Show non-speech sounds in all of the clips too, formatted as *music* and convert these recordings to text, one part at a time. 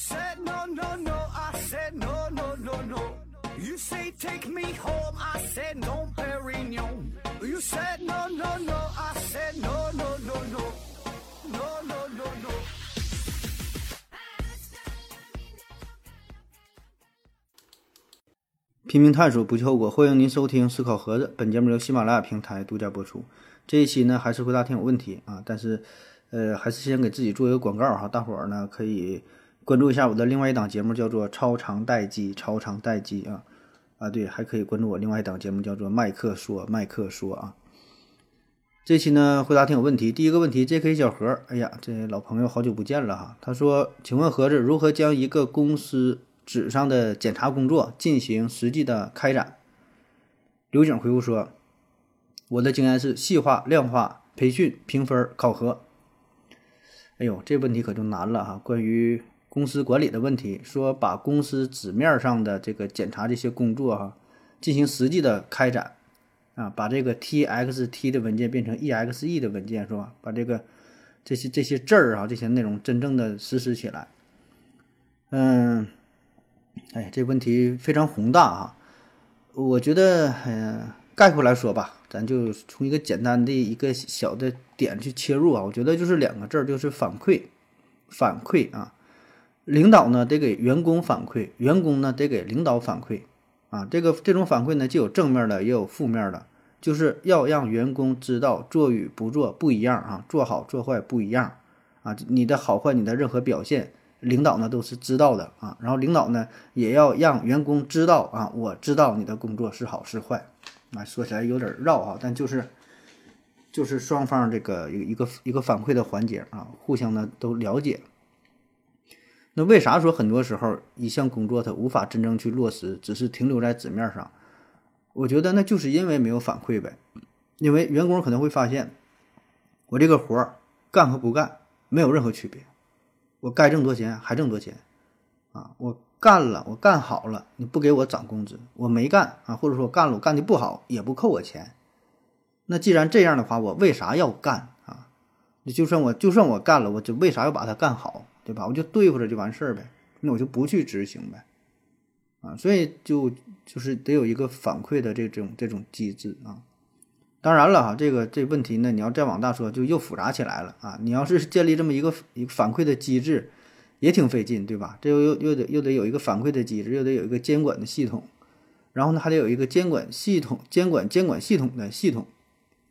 said no, no, no. I said no, no, no, no. You say take me home. I said no, Perignon. You said no, no, no. I said no, no, no, no. No, no, no, no. 拼命探索，不计后果。欢迎您收听《思考盒子》，本节目由喜马拉雅平台独家播出。这一期呢，还是回答听友问题啊，但是，呃，还是先给自己做一个广告哈，大伙儿呢可以关注一下我的另外一档节目，叫做《超长待机》，超长待机啊啊，对，还可以关注我另外一档节目，叫做《麦克说》，麦克说啊。这期呢，回答挺有问题。第一个问题，J.K. 小何，哎呀，这老朋友好久不见了哈。他说：“请问盒子如何将一个公司纸上的检查工作进行实际的开展？”刘景回复说：“我的经验是细化、量化、培训、评分、考核。”哎呦，这问题可就难了哈。关于公司管理的问题，说把公司纸面上的这个检查这些工作哈，进行实际的开展。啊，把这个 txt 的文件变成 exe 的文件是吧？把这个这些这些字儿啊，这些内容真正的实施起来。嗯，哎，这问题非常宏大啊。我觉得，嗯，概括来说吧，咱就从一个简单的一个小的点去切入啊。我觉得就是两个字儿，就是反馈，反馈啊。领导呢得给员工反馈，员工呢得给领导反馈啊。这个这种反馈呢，既有正面的，也有负面的。就是要让员工知道做与不做不一样啊，做好做坏不一样啊，你的好坏，你的任何表现，领导呢都是知道的啊。然后领导呢也要让员工知道啊，我知道你的工作是好是坏啊。说起来有点绕啊，但就是就是双方这个一个一个反馈的环节啊，互相呢都了解。那为啥说很多时候一项工作它无法真正去落实，只是停留在纸面上？我觉得那就是因为没有反馈呗，因为员工可能会发现，我这个活儿干和不干没有任何区别，我该挣多钱还挣多钱，啊，我干了我干好了你不给我涨工资，我没干啊，或者说干了我干的不好也不扣我钱，那既然这样的话，我为啥要干啊？你就算我就算我干了，我就为啥要把它干好，对吧？我就对付着就完事儿呗，那我就不去执行呗。啊，所以就就是得有一个反馈的这种这种机制啊。当然了哈，这个这问题呢，你要再往大说，就又复杂起来了啊。你要是建立这么一个一个反馈的机制，也挺费劲，对吧？这又又又得又得有一个反馈的机制，又得有一个监管的系统，然后呢还得有一个监管系统监管监管系统的系统，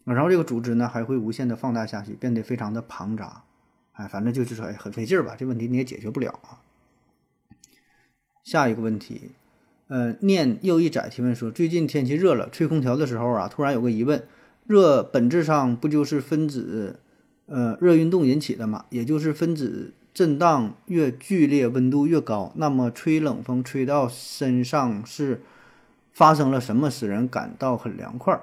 然后这个组织呢还会无限的放大下去，变得非常的庞杂。哎，反正就是说哎很费劲儿吧，这问题你也解决不了啊。下一个问题。呃，念又一载提问说，最近天气热了，吹空调的时候啊，突然有个疑问：热本质上不就是分子，呃，热运动引起的嘛？也就是分子震荡越剧烈，温度越高。那么吹冷风吹到身上是发生了什么，使人感到很凉快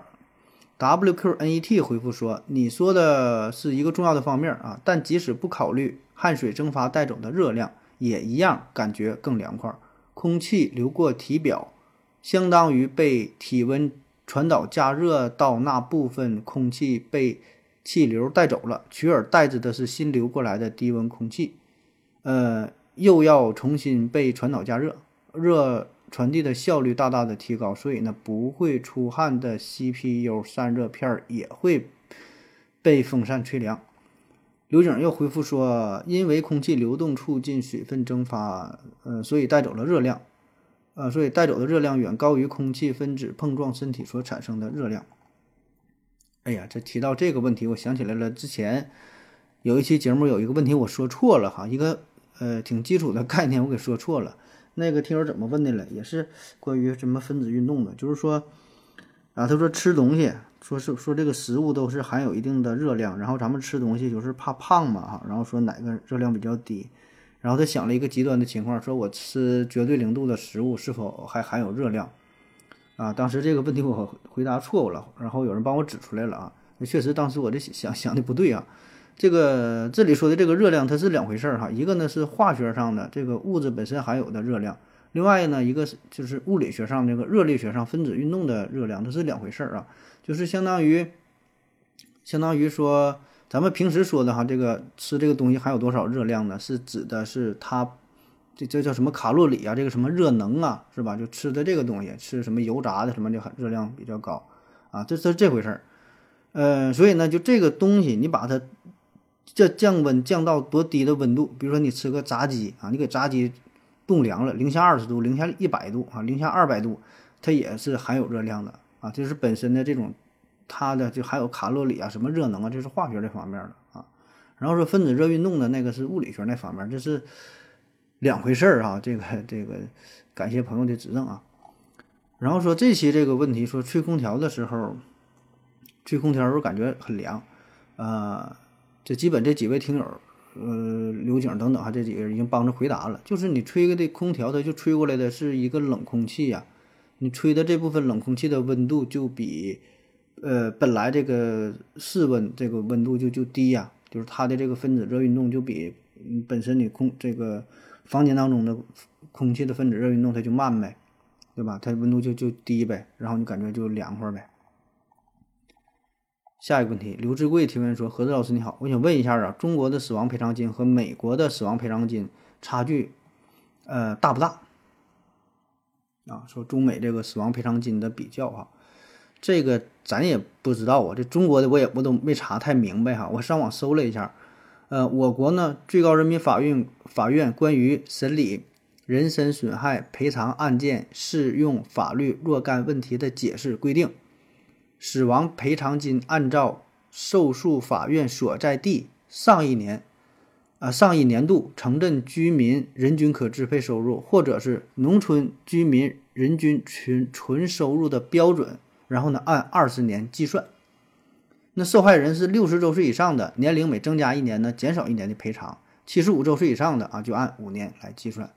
？WQNET 回复说，你说的是一个重要的方面啊，但即使不考虑汗水蒸发带走的热量，也一样感觉更凉快。空气流过体表，相当于被体温传导加热到那部分空气被气流带走了，取而代之的是新流过来的低温空气，呃，又要重新被传导加热，热传递的效率大大的提高，所以呢，不会出汗的 CPU 散热片儿也会被风扇吹凉。刘景又回复说：“因为空气流动促进水分蒸发，呃，所以带走了热量，呃，所以带走的热量远高于空气分子碰撞身体所产生的热量。”哎呀，这提到这个问题，我想起来了，之前有一期节目有一个问题我说错了哈，一个呃挺基础的概念我给说错了。那个听友怎么问的了？也是关于什么分子运动的，就是说啊，他说吃东西。说是说这个食物都是含有一定的热量，然后咱们吃东西就是怕胖嘛哈，然后说哪个热量比较低，然后他想了一个极端的情况，说我吃绝对零度的食物是否还含有热量？啊，当时这个问题我回答错误了，然后有人帮我指出来了啊，那确实当时我这想想的不对啊，这个这里说的这个热量它是两回事儿哈，一个呢是化学上的这个物质本身含有的热量，另外呢一个是就是物理学上这个热力学上分子运动的热量，它是两回事儿啊。就是相当于，相当于说，咱们平时说的哈，这个吃这个东西含有多少热量呢？是指的是它这这叫什么卡路里啊？这个什么热能啊，是吧？就吃的这个东西，吃什么油炸的什么就很热量比较高啊，这这这回事儿。呃，所以呢，就这个东西，你把它这降温降到多低的温度？比如说你吃个炸鸡啊，你给炸鸡冻凉了，零下二十度、零下一百度啊、零下二百度，它也是含有热量的啊，就是本身的这种它的就含有卡路里啊、什么热能啊，这是化学这方面的啊。然后说分子热运动的那个是物理学那方面，这是。两回事儿啊，这个这个，感谢朋友的指正啊。然后说这期这个问题，说吹空调的时候，吹空调时候感觉很凉，啊，这基本这几位听友，呃，刘景等等哈，这几个人已经帮着回答了。就是你吹的空调，它就吹过来的是一个冷空气呀，你吹的这部分冷空气的温度就比，呃，本来这个室温这个温度就就低呀，就是它的这个分子热运动就比本身你空这个。房间当中的空气的分子热运动，它就慢呗，对吧？它温度就就低呗，然后你感觉就凉快呗。下一个问题，刘志贵提问说：“何子老师你好，我想问一下啊，中国的死亡赔偿金和美国的死亡赔偿金差距，呃，大不大？啊，说中美这个死亡赔偿金的比较哈，这个咱也不知道啊，这中国的我也我都没查太明白哈，我上网搜了一下。”呃，我国呢，最高人民法院法院关于审理人身损害赔偿案件适用法律若干问题的解释规定，死亡赔偿金按照受诉法院所在地上一年，啊上一年度城镇居民人均可支配收入，或者是农村居民人均纯纯收入的标准，然后呢，按二十年计算。那受害人是六十周岁以上的，年龄每增加一年呢，减少一年的赔偿；七十五周岁以上的啊，就按五年来计算。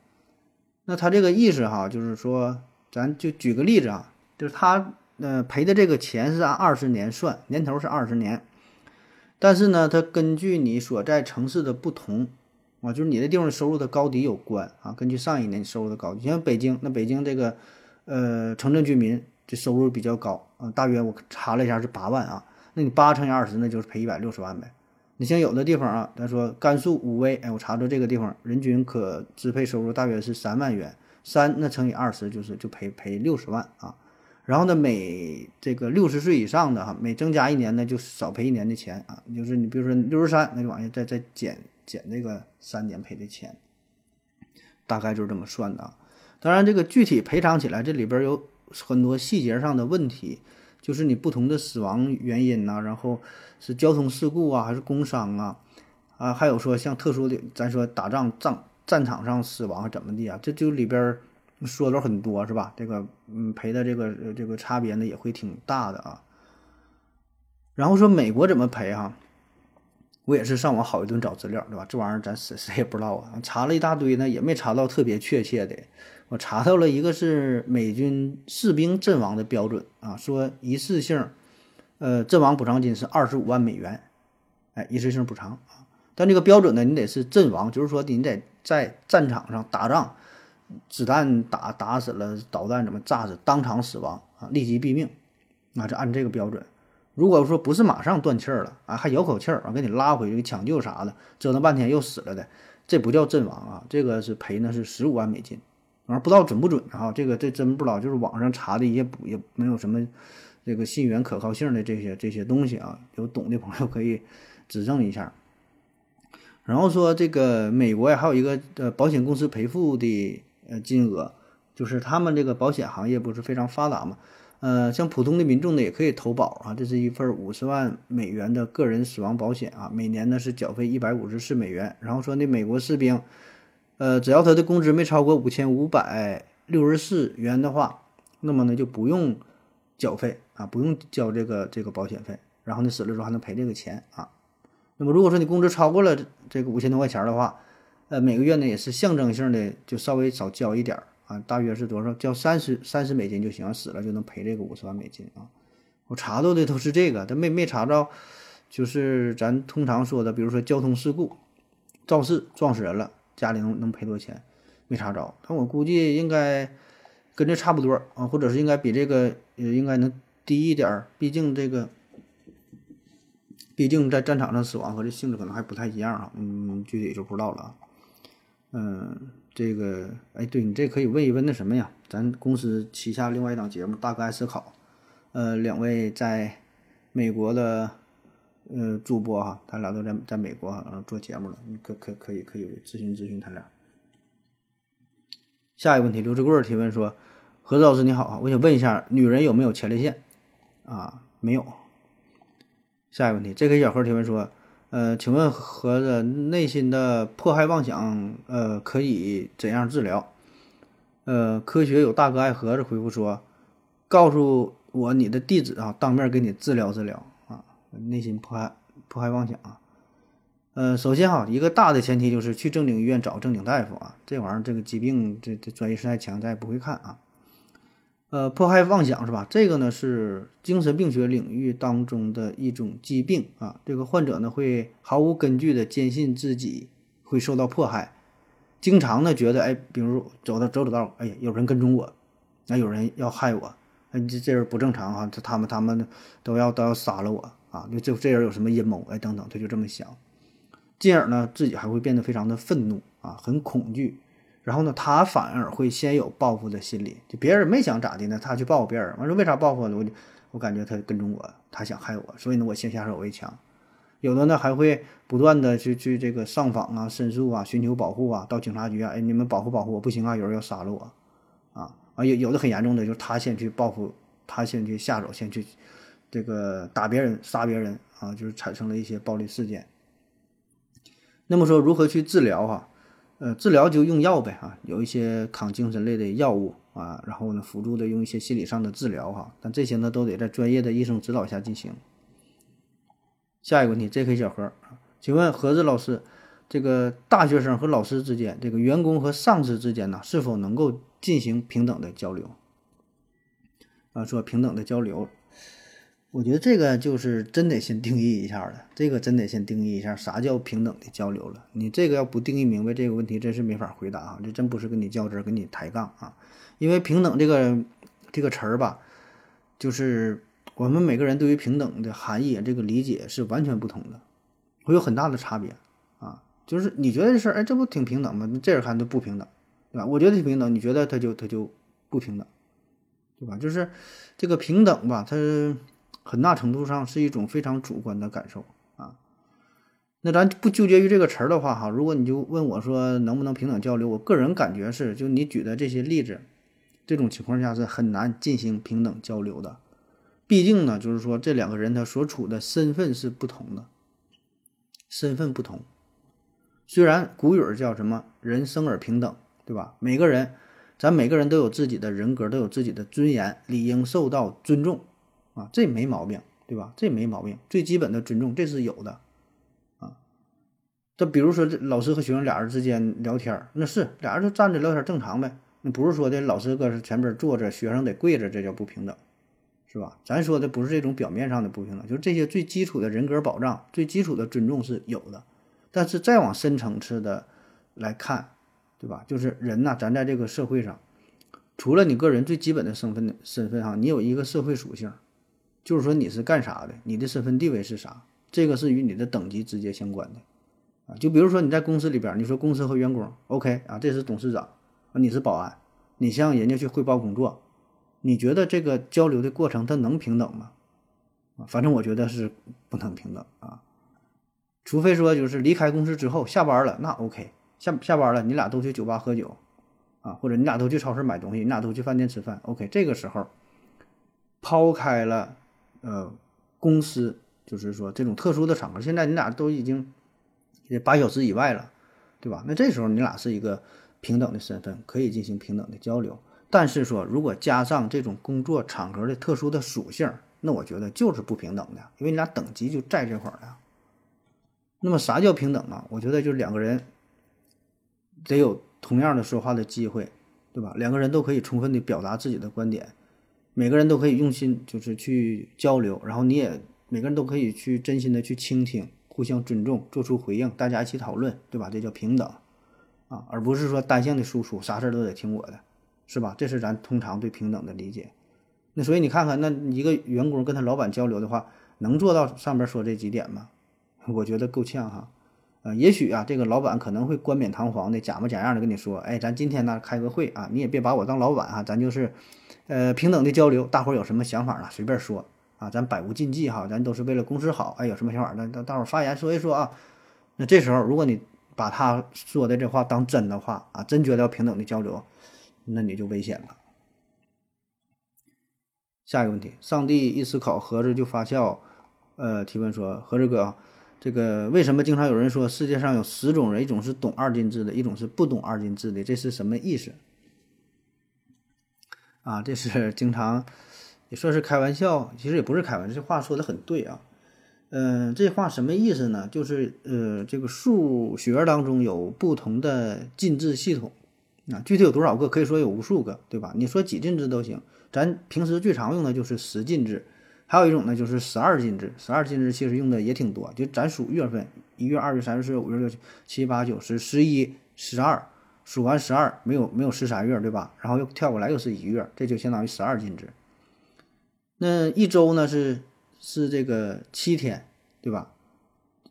那他这个意思哈，就是说，咱就举个例子啊，就是他呃赔的这个钱是按二十年算，年头是二十年，但是呢，它根据你所在城市的不同啊，就是你的地方收入的高低有关啊，根据上一年收入的高低，像北京，那北京这个呃城镇居民这收入比较高啊，大约我查了一下是八万啊。那你八乘以二十，那就是赔一百六十万呗。你像有的地方啊，他说甘肃武威，哎，我查到这个地方人均可支配收入大约是三万元，三那乘以二十就是就赔赔六十万啊。然后呢，每这个六十岁以上的哈，每增加一年呢就少赔一年的钱啊。就是你比如说六十三，那就往下再再减减这个三年赔的钱，大概就是这么算的啊。当然，这个具体赔偿起来，这里边有很多细节上的问题。就是你不同的死亡原因呐，然后是交通事故啊，还是工伤啊，啊，还有说像特殊的，咱说打仗战战场上死亡怎么的啊，这就里边说了很多是吧？这个嗯赔的这个这个差别呢也会挺大的啊。然后说美国怎么赔哈？我也是上网好一顿找资料对吧？这玩意儿咱谁谁也不知道啊，查了一大堆呢，也没查到特别确切的。我查到了一个是美军士兵阵亡的标准啊，说一次性，呃，阵亡补偿金是二十五万美元，哎，一次性补偿啊。但这个标准呢，你得是阵亡，就是说你得在战场上打仗，子弹打打死了，导弹怎么炸死，当场死亡啊，立即毙命，啊，就按这个标准。如果说不是马上断气儿了啊，还有口气儿啊，给你拉回去抢救啥的，折腾半天又死了的，这不叫阵亡啊，这个是赔呢是十五万美金。啊不知道准不准啊，这个这真不知道，就是网上查的也不也没有什么这个信源可靠性的这些这些东西啊，有懂的朋友可以指正一下。然后说这个美国呀，还有一个呃保险公司赔付的呃金额，就是他们这个保险行业不是非常发达嘛，呃，像普通的民众呢也可以投保啊，这是一份五十万美元的个人死亡保险啊，每年呢是缴费一百五十四美元。然后说那美国士兵。呃，只要他的工资没超过五千五百六十四元的话，那么呢就不用缴费啊，不用交这个这个保险费，然后呢死了之后还能赔这个钱啊。那么如果说你工资超过了这个五千多块钱的话，呃，每个月呢也是象征性的就稍微少交一点儿啊，大约是多少？交三十三十美金就行，死了就能赔这个五十万美金啊。我查到的都是这个，但没没查着，就是咱通常说的，比如说交通事故，肇事撞死人了。家里能能赔多少钱？没查着，但我估计应该跟这差不多啊，或者是应该比这个呃应该能低一点。毕竟这个，毕竟在战场上死亡和这性质可能还不太一样啊。嗯，具体就不知道了。嗯，这个，哎，对你这可以问一问那什么呀？咱公司旗下另外一档节目《大哥爱思考》，呃，两位在美国的呃主播哈，他俩都在在美国啊做节目了，你可可可以可以咨询咨询他俩。下一个问题，刘志贵提问说：“何子老师你好，我想问一下，女人有没有前列腺？啊，没有。”下一个问题，这个小何提问说：“呃，请问何子内心的迫害妄想，呃，可以怎样治疗？”呃，科学有大哥爱盒子回复说：“告诉我你的地址啊，当面给你治疗治疗啊。内心迫害迫害妄想啊。”呃，首先哈，一个大的前提就是去正经医院找正经大夫啊。这玩意儿，这个疾病，这这专业实在强，咱也不会看啊。呃，迫害妄想是吧？这个呢是精神病学领域当中的一种疾病啊。这个患者呢会毫无根据的坚信自己会受到迫害，经常呢觉得，哎，比如走到走走道，哎，有人跟踪我，那有人要害我，哎，这这人不正常啊，这他们他们都要都要杀了我啊，就这这人有什么阴谋，哎，等等，他就这么想。进而呢，自己还会变得非常的愤怒啊，很恐惧，然后呢，他反而会先有报复的心理，就别人没想咋的呢，他去报复别人，完说为啥报复呢？我我感觉他跟踪我，他想害我，所以呢，我先下手为强。有的呢，还会不断的去去这个上访啊、申诉啊、寻求保护啊，到警察局啊，哎，你们保护保护我，不行啊，有人要杀了我，啊啊，有有的很严重的，就是他先去报复，他先去下手，先去这个打别人、杀别人啊，就是产生了一些暴力事件。那么说如何去治疗哈？呃，治疗就用药呗哈，有一些抗精神类的药物啊，然后呢辅助的用一些心理上的治疗哈，但这些呢都得在专业的医生指导下进行。下一个问题，J.K. 小何，请问何子老师，这个大学生和老师之间，这个员工和上司之间呢，是否能够进行平等的交流？啊，说平等的交流。我觉得这个就是真得先定义一下了，这个真得先定义一下啥叫平等的交流了。你这个要不定义明白这个问题，真是没法回答啊！这真不是跟你较真，跟你抬杠啊！因为平等这个这个词儿吧，就是我们每个人对于平等的含义这个理解是完全不同的，会有很大的差别啊！就是你觉得这事儿，哎，这不挺平等吗？这人看就不平等，对吧？我觉得平等，你觉得他就他就不平等，对吧？就是这个平等吧，它。很大程度上是一种非常主观的感受啊。那咱不纠结于这个词儿的话，哈，如果你就问我说能不能平等交流，我个人感觉是，就你举的这些例子，这种情况下是很难进行平等交流的。毕竟呢，就是说这两个人他所处的身份是不同的，身份不同。虽然古语叫什么“人生而平等”，对吧？每个人，咱每个人都有自己的人格，都有自己的尊严，理应受到尊重。啊，这没毛病，对吧？这没毛病，最基本的尊重这是有的，啊。这比如说，这老师和学生俩人之间聊天，那是俩人就站着聊天正常呗。那不是说的老师搁前边坐着，学生得跪着，这叫不平等，是吧？咱说的不是这种表面上的不平等，就是这些最基础的人格保障、最基础的尊重是有的。但是再往深层次的来看，对吧？就是人呐，咱在这个社会上，除了你个人最基本的身份的身份哈，你有一个社会属性。就是说你是干啥的，你的身份地位是啥，这个是与你的等级直接相关的啊。就比如说你在公司里边，你说公司和员工，OK 啊，这是董事长啊，你是保安，你向人家去汇报工作，你觉得这个交流的过程它能平等吗？啊，反正我觉得是不能平等啊，除非说就是离开公司之后下班了，那 OK，下下班了你俩都去酒吧喝酒啊，或者你俩都去超市买东西，你俩都去饭店吃饭，OK，这个时候抛开了。呃，公司就是说这种特殊的场合，现在你俩都已经八小时以外了，对吧？那这时候你俩是一个平等的身份，可以进行平等的交流。但是说如果加上这种工作场合的特殊的属性，那我觉得就是不平等的，因为你俩等级就在这块儿了。那么啥叫平等啊？我觉得就是两个人得有同样的说话的机会，对吧？两个人都可以充分的表达自己的观点。每个人都可以用心，就是去交流，然后你也每个人都可以去真心的去倾听，互相尊重，做出回应，大家一起讨论，对吧？这叫平等啊，而不是说单向的输出，啥事儿都得听我的，是吧？这是咱通常对平等的理解。那所以你看看，那一个员工跟他老板交流的话，能做到上边说这几点吗？我觉得够呛哈。呃，也许啊，这个老板可能会冠冕堂皇的、假模假样的跟你说，哎，咱今天呢开个会啊，你也别把我当老板啊，咱就是，呃，平等的交流，大伙儿有什么想法呢，随便说啊，咱百无禁忌哈，咱都是为了公司好，哎，有什么想法，那大大伙儿发言说一说啊。那这时候，如果你把他说的这话当真的话啊，真觉得要平等的交流，那你就危险了。下一个问题，上帝一思考，盒子就发笑，呃，提问说，盒子哥。这个为什么经常有人说世界上有十种人，一种是懂二进制的，一种是不懂二进制的？这是什么意思？啊，这是 *laughs* 经常也算是开玩笑，其实也不是开玩笑，这话说的很对啊。嗯，这话什么意思呢？就是呃，这个数学当中有不同的进制系统啊，具体有多少个？可以说有无数个，对吧？你说几进制都行，咱平时最常用的就是十进制。还有一种呢，就是十二进制。十二进制其实用的也挺多，就咱数月份，一月、二月、三月、四月、五月、六月、七、八、九、十、十一、十二，数完十二没有没有十三月，对吧？然后又跳过来又是一月，这就相当于十二进制。那一周呢是是这个七天，对吧？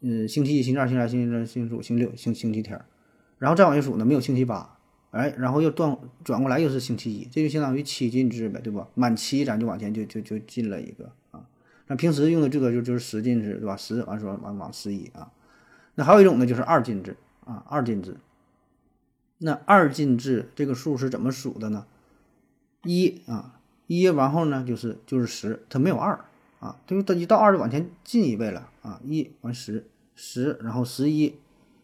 嗯，星期一、星期二、星期三、星期四、星期五、星期六、星星期天，然后再往下数呢，没有星期八，哎，然后又转转过来又是星期一，这就相当于七进制呗，对吧？满七咱就往前就就就进了一个啊。那平时用的这个就就是十进制，对吧？十完说完往十一啊。那还有一种呢，就是二进制啊，二进制。那二进制这个数是怎么数的呢？一啊，一然后呢就是就是十，它没有二啊，它就一到二就往前进一倍了啊。一完十十，然后十一，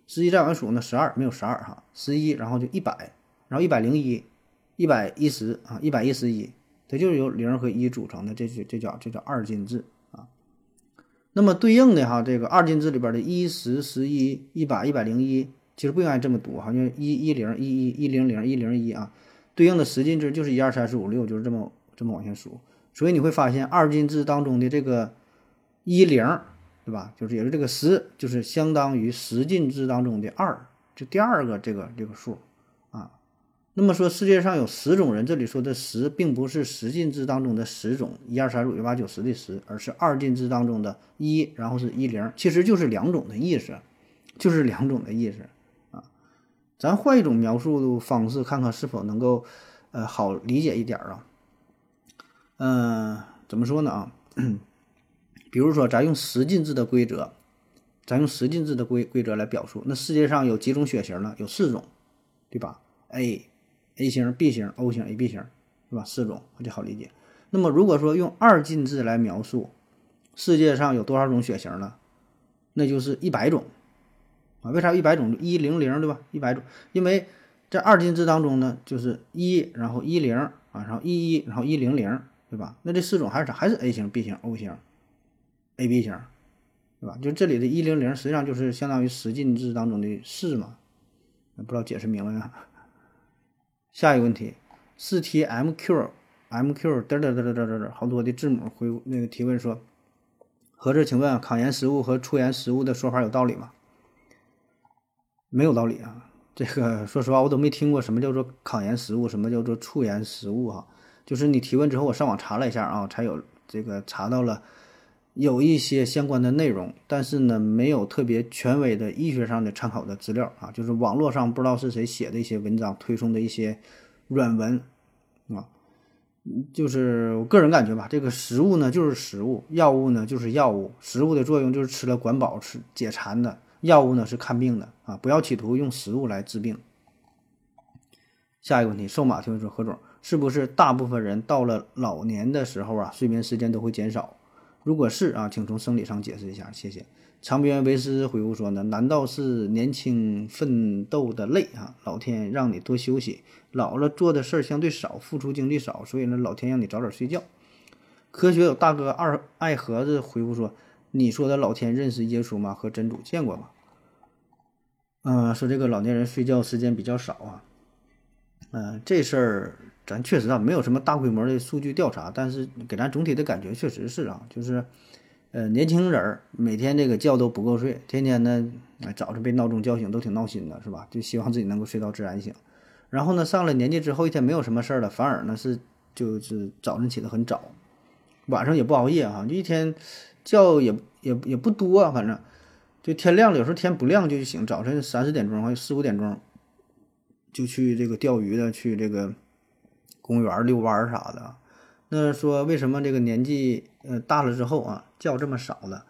十一再往数呢十二没有十二哈，十一然后就一百，然后一百零一，一百一十啊，一百一十一，它就是由零和一组成的，这是这叫这叫二进制啊。那么对应的哈，这个二进制里边的一十、十一、一百、一百零一，其实不应该这么读，好像一一零、一一、一零零、一零一啊。对应的十进制就是一二三四五六，就是这么这么往下数。所以你会发现二进制当中的这个一零，对吧？就是也是这个十，就是相当于十进制当中的二，就第二个这个这个数。啊那么说世界上有十种人，这里说的十并不是十进制当中的十种，一二三四五六八九十的十，而是二进制当中的一，然后是一零，其实就是两种的意思，就是两种的意思啊。咱换一种描述方式，看看是否能够呃好理解一点啊。嗯，怎么说呢啊？*clears throat* 比如说咱用十进制的规则，咱用十进制的规规则来表述，那世界上有几种血型呢？有四种，对吧？A。A 型、B 型、O 型、AB 型，是吧？四种，这好理解。那么，如果说用二进制来描述世界上有多少种血型呢？那就是一百种啊。为啥一百种？一零零，对吧？一百种，因为在二进制当中呢，就是一，然后一零啊，然后一一，然后一零零，对吧？那这四种还是啥？还是 A 型、B 型、O 型、AB 型，对吧？就这里的一零零，实际上就是相当于十进制当中的四嘛。不知道解释明白没？*laughs* 下一个问题，四 T M Q M Q 嘚嘚嘚嘚嘚嘚嘚，好多的字母回那个提问说，合着请问抗炎食物和促炎食物的说法有道理吗？没有道理啊！这个说实话，我都没听过什么叫做抗炎食物，什么叫做促炎食物哈。就是你提问之后，我上网查了一下啊，才有这个查到了有一些相关的内容，但是呢，没有特别权威的医学上的参考的资料啊，就是网络上不知道是谁写的一些文章推送的一些。软文，啊，就是我个人感觉吧，这个食物呢就是食物，药物呢就是药物。食物的作用就是吃了管饱、吃解馋的，药物呢是看病的啊！不要企图用食物来治病。下一个问题，瘦马听说：何总，是不是大部分人到了老年的时候啊，睡眠时间都会减少？如果是啊，请从生理上解释一下，谢谢。长边维斯回复说呢，难道是年轻奋斗的累啊？老天让你多休息，老了做的事儿相对少，付出精力少，所以呢，老天让你早点睡觉。科学有大哥二爱盒子回复说，你说的老天认识耶稣吗？和真主见过吗？嗯，说这个老年人睡觉时间比较少啊。嗯，这事儿咱确实啊，没有什么大规模的数据调查，但是给咱总体的感觉确实是啊，就是。呃，年轻人儿每天这个觉都不够睡，天天呢，早上被闹钟叫醒都挺闹心的，是吧？就希望自己能够睡到自然醒。然后呢，上了年纪之后，一天没有什么事儿了，反而呢是就是早晨起得很早，晚上也不熬夜哈，就一天觉也也也不多，反正就天亮了，有时候天不亮就醒，早晨三四点钟或者四五点钟就去这个钓鱼的，去这个公园遛弯儿啥的。那说为什么这个年纪呃大了之后啊觉这么少了？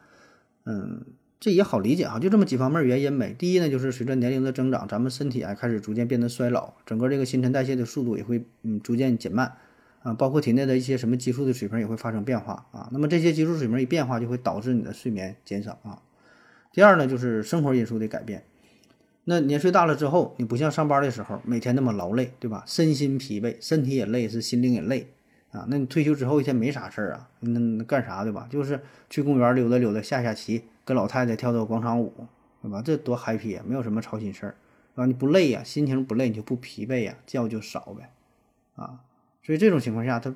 嗯，这也好理解啊，就这么几方面原因呗。第一呢，就是随着年龄的增长，咱们身体啊开始逐渐变得衰老，整个这个新陈代谢的速度也会嗯逐渐减慢啊，包括体内的一些什么激素的水平也会发生变化啊。那么这些激素水平一变化，就会导致你的睡眠减少啊。第二呢，就是生活因素的改变。那年岁大了之后，你不像上班的时候每天那么劳累，对吧？身心疲惫，身体也累，是心灵也累。啊，那你退休之后一天没啥事儿啊？那干啥对吧？就是去公园溜达溜达，下下棋，跟老太太跳跳广场舞，对吧？这多 happy 啊！没有什么操心事儿，啊，你不累呀，心情不累，你就不疲惫呀，觉就少呗，啊，所以这种情况下，他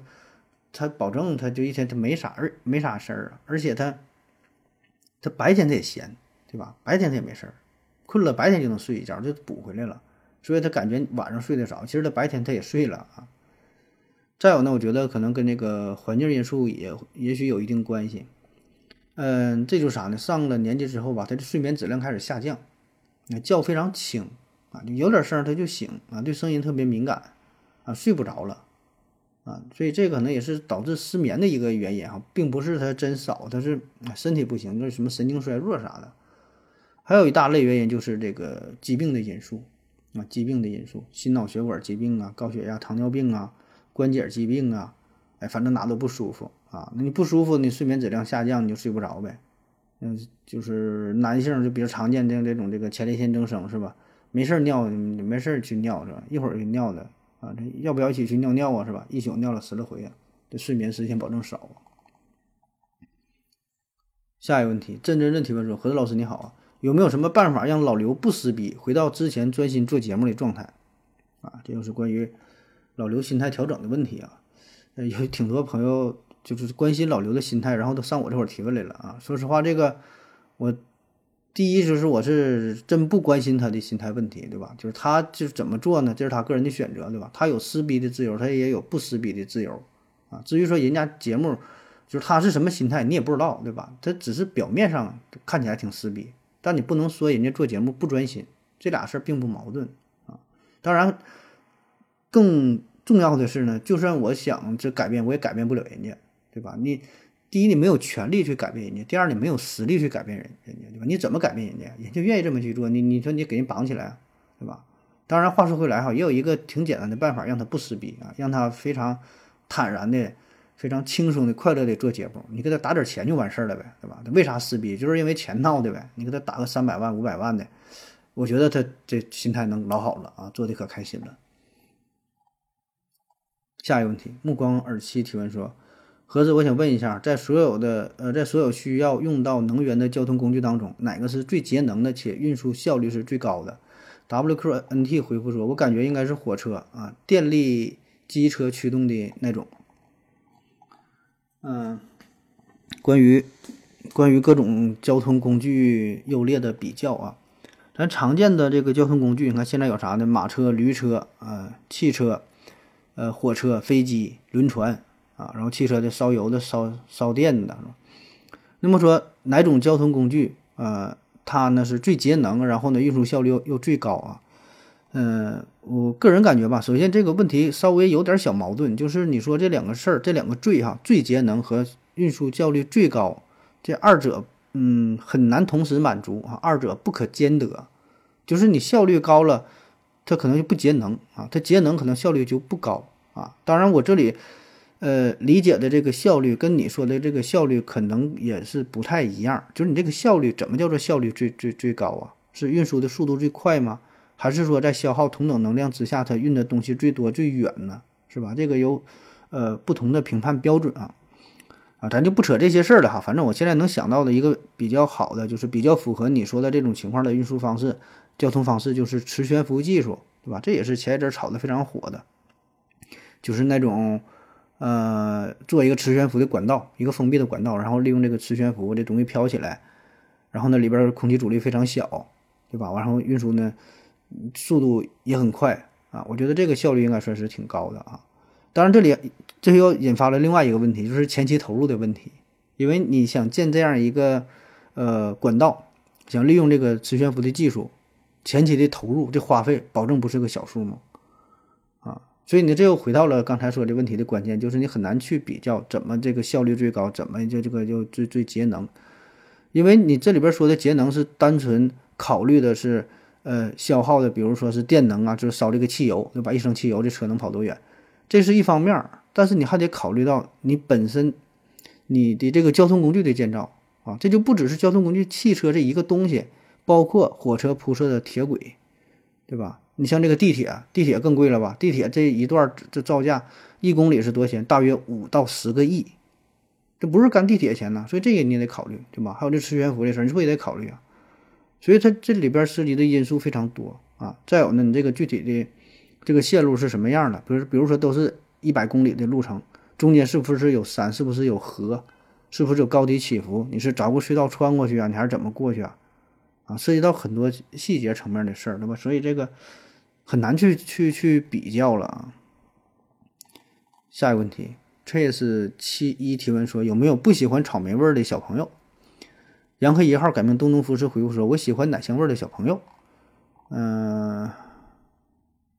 他保证他就一天他没啥儿没啥事儿啊，而且他他白天他也闲，对吧？白天他也没事儿，困了白天就能睡一觉，就补回来了，所以他感觉晚上睡得少，其实他白天他也睡了啊。再有呢，我觉得可能跟这个环境因素也也许有一定关系。嗯，这就是啥呢？上了年纪之后吧，他的睡眠质量开始下降，那觉非常轻啊，就有点声他就醒啊，对声音特别敏感啊，睡不着了啊，所以这可能也是导致失眠的一个原因哈，并不是他真少，他是身体不行，就是什么神经衰弱啥的。还有一大类原因就是这个疾病的因素啊，疾病的因素，心脑血管疾病啊，高血压、糖尿病啊。关节疾病啊，哎，反正哪都不舒服啊。那你不舒服，你睡眠质量下降，你就睡不着呗。嗯，就是男性就比较常见的这种这个前列腺增生是吧？没事尿，没事去尿是吧？一会儿就尿的啊，这要不要一起去尿尿啊是吧？一宿尿了十来回啊，这睡眠时间保证少。下一个问题，郑真真提问说：何子老师你好啊，有没有什么办法让老刘不撕逼，回到之前专心做节目的状态？啊，这就是关于。老刘心态调整的问题啊，有挺多朋友就是关心老刘的心态，然后都上我这会儿提问来了啊。说实话，这个我第一就是我是真不关心他的心态问题，对吧？就是他就是怎么做呢？这是他个人的选择，对吧？他有撕逼的自由，他也有不撕逼的自由啊。至于说人家节目就是他是什么心态，你也不知道，对吧？他只是表面上看起来挺撕逼，但你不能说人家做节目不专心，这俩事儿并不矛盾啊。当然，更。重要的是呢，就算我想这改变，我也改变不了人家，对吧？你第一，你没有权利去改变人家；第二，你没有实力去改变人人家，对吧？你怎么改变人家？人家愿意这么去做，你你说你给人绑起来，对吧？当然，话说回来哈，也有一个挺简单的办法，让他不撕逼啊，让他非常坦然的、非常轻松的、快乐的做节目。你给他打点钱就完事儿了呗，对吧？他为啥撕逼？就是因为钱闹的呗。你给他打个三百万、五百万的，我觉得他这心态能老好了啊，做的可开心了。下一个问题，目光耳气提问说：“何子，我想问一下，在所有的呃，在所有需要用到能源的交通工具当中，哪个是最节能的且运输效率是最高的？”WQNT 回复说：“我感觉应该是火车啊，电力机车驱动的那种。”嗯，关于关于各种交通工具优劣的比较啊，咱常见的这个交通工具，你看现在有啥呢？马车、驴车啊，汽车。呃，火车、飞机、轮船啊，然后汽车的烧油的、烧烧电的，那么说哪种交通工具呃，它呢是最节能，然后呢运输效率又又最高啊？嗯，我个人感觉吧，首先这个问题稍微有点小矛盾，就是你说这两个事儿，这两个最哈，最节能和运输效率最高，这二者嗯很难同时满足啊，二者不可兼得，就是你效率高了。它可能就不节能啊，它节能可能效率就不高啊。当然，我这里，呃，理解的这个效率跟你说的这个效率可能也是不太一样。就是你这个效率怎么叫做效率最最最高啊？是运输的速度最快吗？还是说在消耗同等能量之下，它运的东西最多最远呢？是吧？这个有呃不同的评判标准啊。啊，咱就不扯这些事儿了哈。反正我现在能想到的一个比较好的，就是比较符合你说的这种情况的运输方式。交通方式就是磁悬浮技术，对吧？这也是前一阵炒的非常火的，就是那种，呃，做一个磁悬浮的管道，一个封闭的管道，然后利用这个磁悬浮这东西飘起来，然后呢里边空气阻力非常小，对吧？然后运输呢速度也很快啊，我觉得这个效率应该算是挺高的啊。当然这里这又引发了另外一个问题，就是前期投入的问题，因为你想建这样一个呃管道。想利用这个磁悬浮的技术，前期的投入这花费保证不是个小数目啊。所以呢，这又回到了刚才说的问题的关键，就是你很难去比较怎么这个效率最高，怎么就这个就最最节能，因为你这里边说的节能是单纯考虑的是呃消耗的，比如说是电能啊，就是烧这个汽油，对吧？一升汽油这车能跑多远？这是一方面儿，但是你还得考虑到你本身你的这个交通工具的建造啊，这就不只是交通工具汽车这一个东西，包括火车铺设的铁轨，对吧？你像这个地铁，地铁更贵了吧？地铁这一段这造价一公里是多钱？大约五到十个亿，这不是干地铁钱呢，所以这个你也得考虑，对吧？还有这磁悬浮这事儿，你不也得考虑啊？所以它这里边涉及的因素非常多啊。再有呢，你这个具体的。这个线路是什么样的？比如，比如说都是一百公里的路程，中间是不是有山？是不是有河？是不是有高低起伏？你是找个隧道穿过去啊？你还是怎么过去啊？啊，涉及到很多细节层面的事儿，对吧？所以这个很难去去去比较了啊。下一个问题，chase 七一提问说，有没有不喜欢草莓味的小朋友？杨黑一号改名东东服饰回复说，我喜欢奶香味的小朋友。嗯。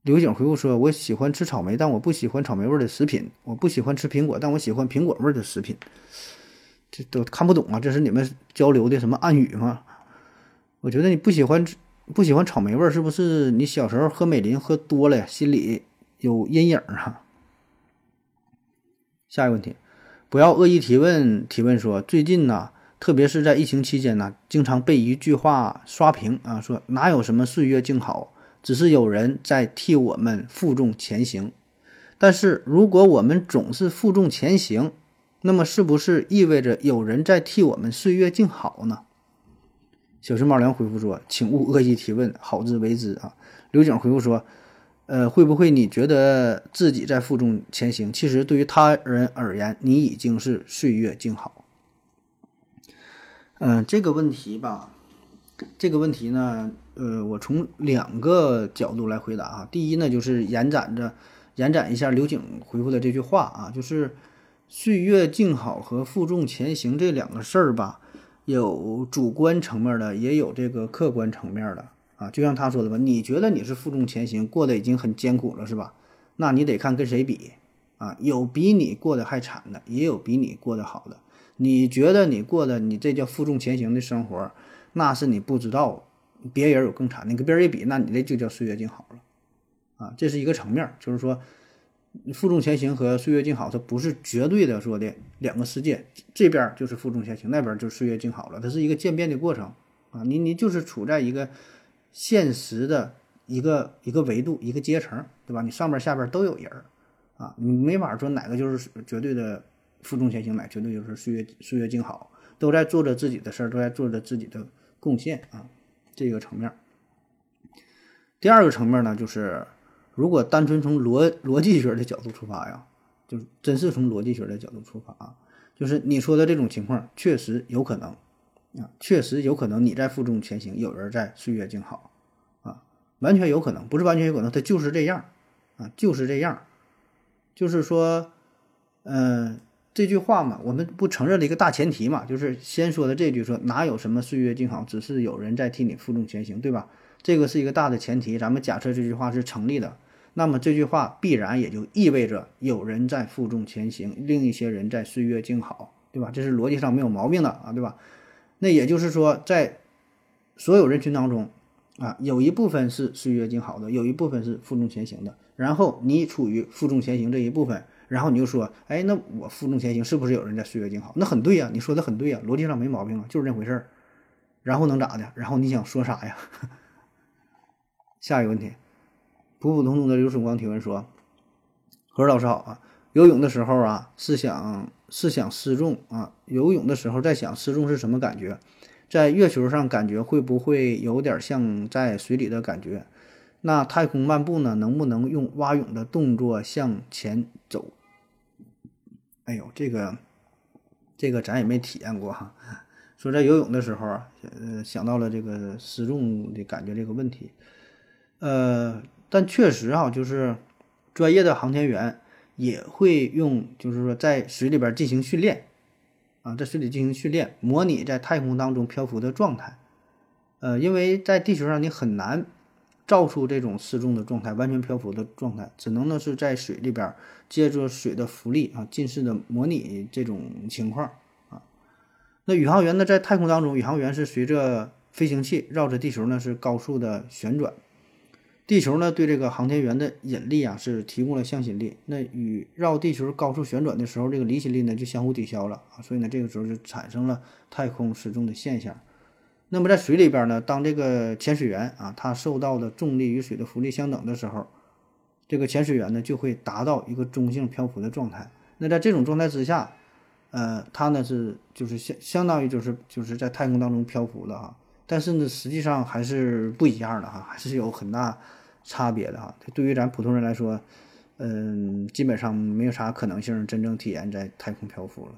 刘景回复说：“我喜欢吃草莓，但我不喜欢草莓味的食品。我不喜欢吃苹果，但我喜欢苹果味的食品。这都看不懂啊！这是你们交流的什么暗语吗？我觉得你不喜欢不喜欢草莓味，是不是你小时候喝美林喝多了呀，心里有阴影啊？”下一个问题，不要恶意提问。提问说：“最近呢，特别是在疫情期间呢，经常被一句话刷屏啊，说哪有什么岁月静好。”只是有人在替我们负重前行，但是如果我们总是负重前行，那么是不是意味着有人在替我们岁月静好呢？小熊猫粮回复说：“请勿恶意提问，好自为之啊。”刘景回复说：“呃，会不会你觉得自己在负重前行？其实对于他人而言，你已经是岁月静好。”嗯，这个问题吧，这个问题呢？呃，我从两个角度来回答啊。第一呢，就是延展着，延展一下刘景回复的这句话啊，就是“岁月静好”和“负重前行”这两个事儿吧，有主观层面的，也有这个客观层面的啊。就像他说的吧，你觉得你是负重前行，过得已经很艰苦了，是吧？那你得看跟谁比啊？有比你过得还惨的，也有比你过得好的。你觉得你过的你这叫负重前行的生活，那是你不知道。别人有更惨，你跟别人一比，那你这就叫岁月静好了，啊，这是一个层面，就是说，负重前行和岁月静好，它不是绝对的说的两个世界，这边就是负重前行，那边就是岁月静好了，它是一个渐变的过程，啊，你你就是处在一个现实的一个一个维度一个阶层，对吧？你上边下边都有人，啊，你没法说哪个就是绝对的负重前行，哪绝对就是岁月岁月静好，都在做着自己的事儿，都在做着自己的贡献啊。这个层面，第二个层面呢，就是如果单纯从逻逻辑学的角度出发呀，就真是从逻辑学的角度出发啊，就是你说的这种情况确实有可能啊，确实有可能你在负重前行，有人在岁月静好啊，完全有可能，不是完全有可能，它就是这样啊，就是这样，就是说，嗯。这句话嘛，我们不承认了一个大前提嘛，就是先说的这句说哪有什么岁月静好，只是有人在替你负重前行，对吧？这个是一个大的前提，咱们假设这句话是成立的，那么这句话必然也就意味着有人在负重前行，另一些人在岁月静好，对吧？这是逻辑上没有毛病的啊，对吧？那也就是说，在所有人群当中啊，有一部分是岁月静好的，有一部分是负重前行的，然后你处于负重前行这一部分。然后你就说，哎，那我负重前行，是不是有人在岁月静好？那很对呀，你说的很对呀，逻辑上没毛病啊，就是这回事儿。然后能咋的？然后你想说啥呀？*laughs* 下一个问题，普普通通的刘曙光提问说：“何老师好啊，游泳的时候啊，是想是想失重啊，游泳的时候在想失重是什么感觉？在月球上感觉会不会有点像在水里的感觉？那太空漫步呢，能不能用蛙泳的动作向前走？”哎呦，这个，这个咱也没体验过哈。说在游泳的时候啊，呃，想到了这个失重的感觉这个问题，呃，但确实哈，就是专业的航天员也会用，就是说在水里边进行训练，啊，在水里进行训练，模拟在太空当中漂浮的状态，呃，因为在地球上你很难照出这种失重的状态，完全漂浮的状态，只能呢是在水里边借助水的浮力啊，近似的模拟这种情况啊。那宇航员呢，在太空当中，宇航员是随着飞行器绕着地球呢是高速的旋转。地球呢，对这个航天员的引力啊，是提供了向心力。那与绕地球高速旋转的时候，这个离心力呢就相互抵消了啊，所以呢，这个时候就产生了太空失重的现象。那么在水里边呢，当这个潜水员啊，他受到的重力与水的浮力相等的时候，这个潜水员呢就会达到一个中性漂浮的状态。那在这种状态之下，呃，他呢是就是相相当于就是就是在太空当中漂浮的哈，但是呢，实际上还是不一样的哈，还是有很大。差别的哈，对于咱普通人来说，嗯，基本上没有啥可能性真正体验在太空漂浮了。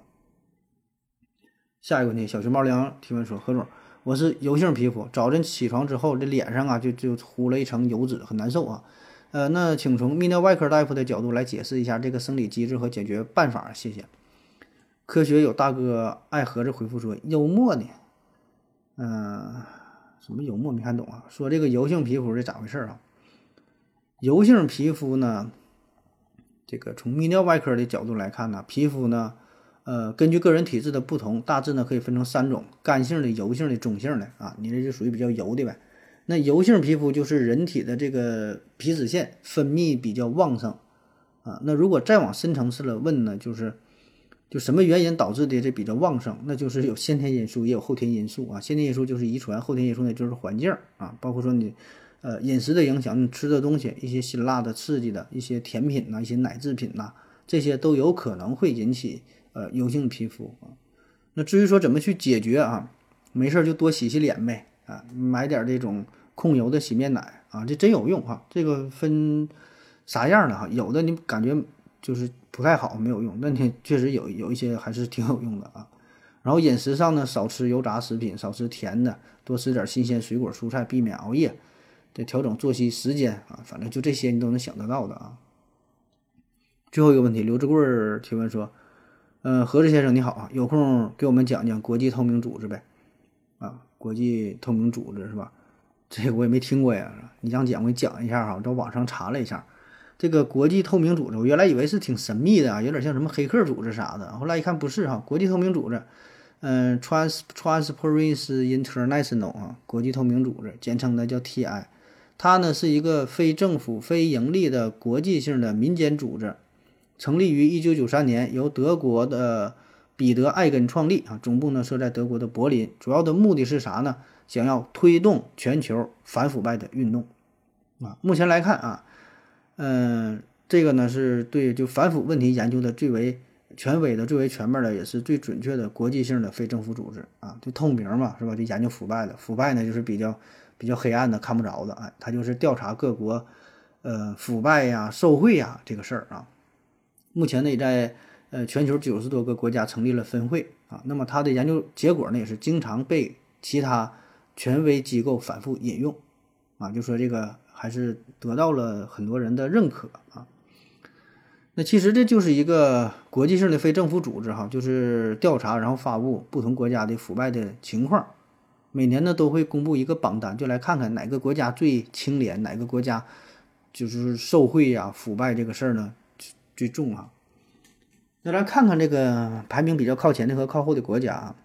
下一个问题，小熊猫粮提问说：何总，我是油性皮肤，早晨起床之后，这脸上啊就就糊了一层油脂，很难受啊。呃，那请从泌尿外科大夫的角度来解释一下这个生理机制和解决办法，谢谢。科学有大哥爱盒子回复说：幽默呢？嗯，什么幽默没看懂啊？说这个油性皮肤是咋回事啊？油性皮肤呢，这个从泌尿外科的角度来看呢，皮肤呢，呃，根据个人体质的不同，大致呢可以分成三种：干性的、油性的、中性的啊。你这就属于比较油的呗。那油性皮肤就是人体的这个皮脂腺分泌比较旺盛啊。那如果再往深层次了问呢，就是就什么原因导致的这比较旺盛？那就是有先天因素，也有后天因素啊。先天因素就是遗传，后天因素呢就是环境啊，包括说你。呃，饮食的影响，你吃的东西，一些辛辣的、刺激的，一些甜品呐，一些奶制品呐，这些都有可能会引起呃油性皮肤啊。那至于说怎么去解决啊，没事儿就多洗洗脸呗啊，买点这种控油的洗面奶啊，这真有用哈。这个分啥样的哈，有的你感觉就是不太好，没有用，那你确实有有一些还是挺有用的啊。然后饮食上呢，少吃油炸食品，少吃甜的，多吃点新鲜水果蔬菜，避免熬夜。得调整作息时间啊，反正就这些你都能想得到的啊。最后一个问题，刘志贵提问说：“嗯，何志先生你好啊，有空给我们讲讲国际透明组织呗？啊，国际透明组织是吧？这我也没听过呀。你想讲，我给你讲一下哈。我在网上查了一下，这个国际透明组织，我原来以为是挺神秘的啊，有点像什么黑客组织啥的。后来一看不是哈，国际透明组织，嗯，Trans Transparency International 啊，国际透明组织，简称的叫 TI。它呢是一个非政府、非盈利的国际性的民间组织，成立于1993年，由德国的彼得·艾根创立啊，总部呢设在德国的柏林。主要的目的是啥呢？想要推动全球反腐败的运动啊。目前来看啊，嗯，这个呢是对就反腐问题研究的最为权威的、最为全面的，也是最准确的国际性的非政府组织啊。就透明嘛，是吧？就研究腐败的，腐败呢就是比较。比较黑暗的、看不着的，哎，他就是调查各国，呃，腐败呀、受贿呀这个事儿啊。目前呢，也在呃全球九十多个国家成立了分会啊。那么他的研究结果呢，也是经常被其他权威机构反复引用啊，就说这个还是得到了很多人的认可啊。那其实这就是一个国际性的非政府组织哈，就是调查然后发布不同国家的腐败的情况。每年呢都会公布一个榜单，就来看看哪个国家最清廉，哪个国家就是受贿呀、腐败这个事儿呢最重啊。那来看看这个排名比较靠前的和靠后的国家啊。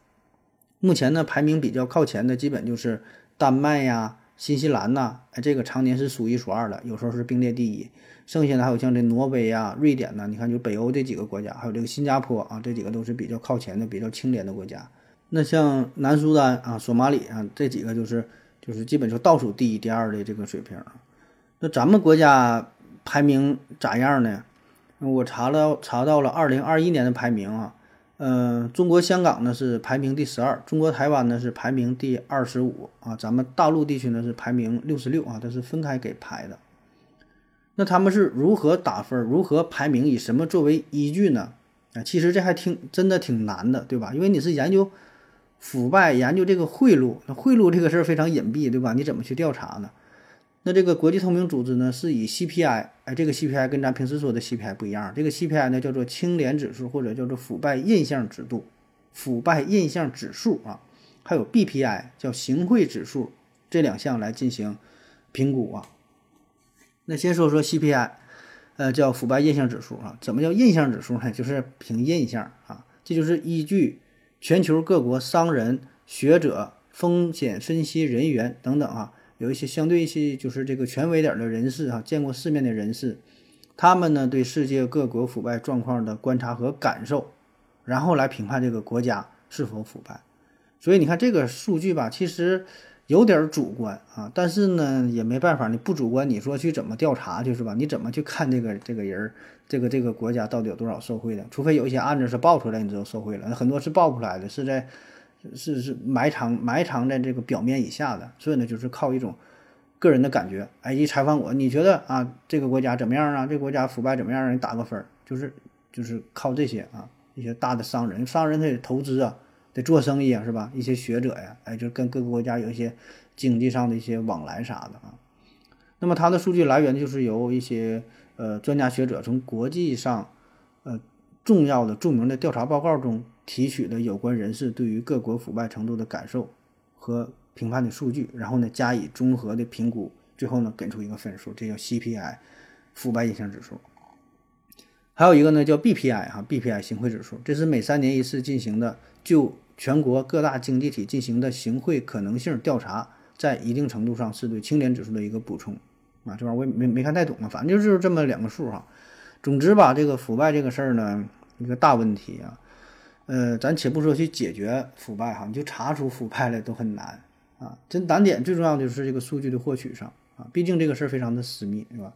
目前呢排名比较靠前的基本就是丹麦呀、新西兰呐，哎，这个常年是数一数二的，有时候是并列第一。剩下的还有像这挪威呀、瑞典呐，你看就北欧这几个国家，还有这个新加坡啊，这几个都是比较靠前的、比较清廉的国家。那像南苏丹啊、索马里啊这几个就是就是基本就倒数第一、第二的这个水平。那咱们国家排名咋样呢？我查了查到了二零二一年的排名啊，嗯，中国香港呢是排名第十二，中国台湾呢是排名第二十五啊，咱们大陆地区呢是排名六十六啊，它是分开给排的。那他们是如何打分、如何排名、以什么作为依据呢？啊，其实这还挺真的挺难的，对吧？因为你是研究。腐败研究这个贿赂，那贿赂这个事儿非常隐蔽，对吧？你怎么去调查呢？那这个国际透明组织呢，是以 CPI，哎，这个 CPI 跟咱平时说的 CPI 不一样，这个 CPI 呢叫做清廉指数或者叫做腐败印象指数，腐败印象指数啊，还有 BPI 叫行贿指数这两项来进行评估啊。那先说说 CPI，呃，叫腐败印象指数啊。怎么叫印象指数呢？就是凭印象啊，这就是依据全球各国商人、学者、风险分析人员等等啊，有一些相对一些就是这个权威点的人士啊，见过世面的人士，他们呢对世界各国腐败状况的观察和感受，然后来评判这个国家是否腐败。所以你看这个数据吧，其实有点主观啊，但是呢也没办法，你不主观，你说去怎么调查去是吧？你怎么去看这个这个人，这个这个国家到底有多少受贿的？除非有一些案子是爆出来，你知道受贿了，很多是爆不出来的，是在是是埋藏埋藏在这个表面以下的。所以呢，就是靠一种个人的感觉，哎，一采访我，你觉得啊这个国家怎么样啊？这个国家腐败怎么样？你打个分儿，就是就是靠这些啊，一些大的商人，商人他得投资啊。得做生意啊，是吧？一些学者呀，哎，就跟各个国家有一些经济上的一些往来啥的啊。那么它的数据来源就是由一些呃专家学者从国际上呃重要的著名的调查报告中提取的有关人士对于各国腐败程度的感受和评判的数据，然后呢加以综合的评估，最后呢给出一个分数，这叫 CPI 腐败印象指数。还有一个呢叫 BPI 哈，BPI 行贿指数，这是每三年一次进行的就全国各大经济体进行的行贿可能性调查，在一定程度上是对清廉指数的一个补充啊。这玩意儿我也没没看太懂啊，反正就是这么两个数哈。总之吧，这个腐败这个事儿呢，一个大问题啊。呃，咱且不说去解决腐败哈，你就查出腐败来都很难啊。这难点最重要的就是这个数据的获取上啊，毕竟这个事儿非常的私密，对吧？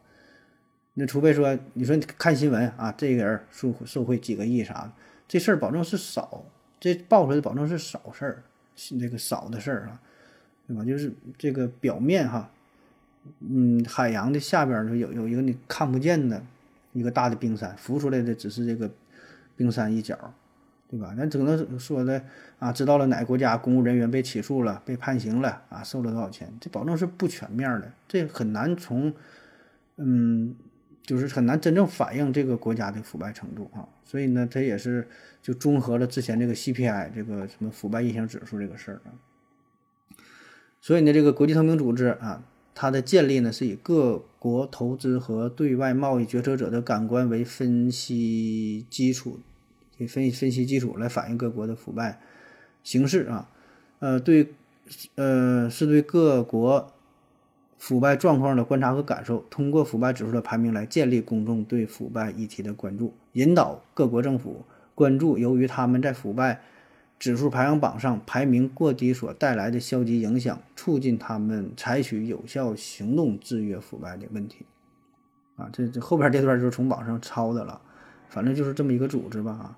那除非说你说看新闻啊，这个人受受贿几个亿啥的，这事儿保证是少。这爆出来的保证是少事儿，那个少的事儿啊，对吧？就是这个表面哈，嗯，海洋的下边儿有有一个你看不见的一个大的冰山，浮出来的只是这个冰山一角，对吧？那只能说的啊，知道了哪个国家公务人员被起诉了、被判刑了啊，收了多少钱，这保证是不全面的，这很难从嗯。就是很难真正反映这个国家的腐败程度啊，所以呢，它也是就综合了之前这个 CPI 这个什么腐败印象指数这个事儿啊。所以呢，这个国际透明组织啊，它的建立呢是以各国投资和对外贸易决策者的感官为分析基础，分析分析基础来反映各国的腐败形势啊。呃，对，呃，是对各国。腐败状况的观察和感受，通过腐败指数的排名来建立公众对腐败议题的关注，引导各国政府关注由于他们在腐败指数排行榜上排名过低所带来的消极影响，促进他们采取有效行动制约腐败的问题。啊，这这后边这段就是从网上抄的了，反正就是这么一个组织吧。啊，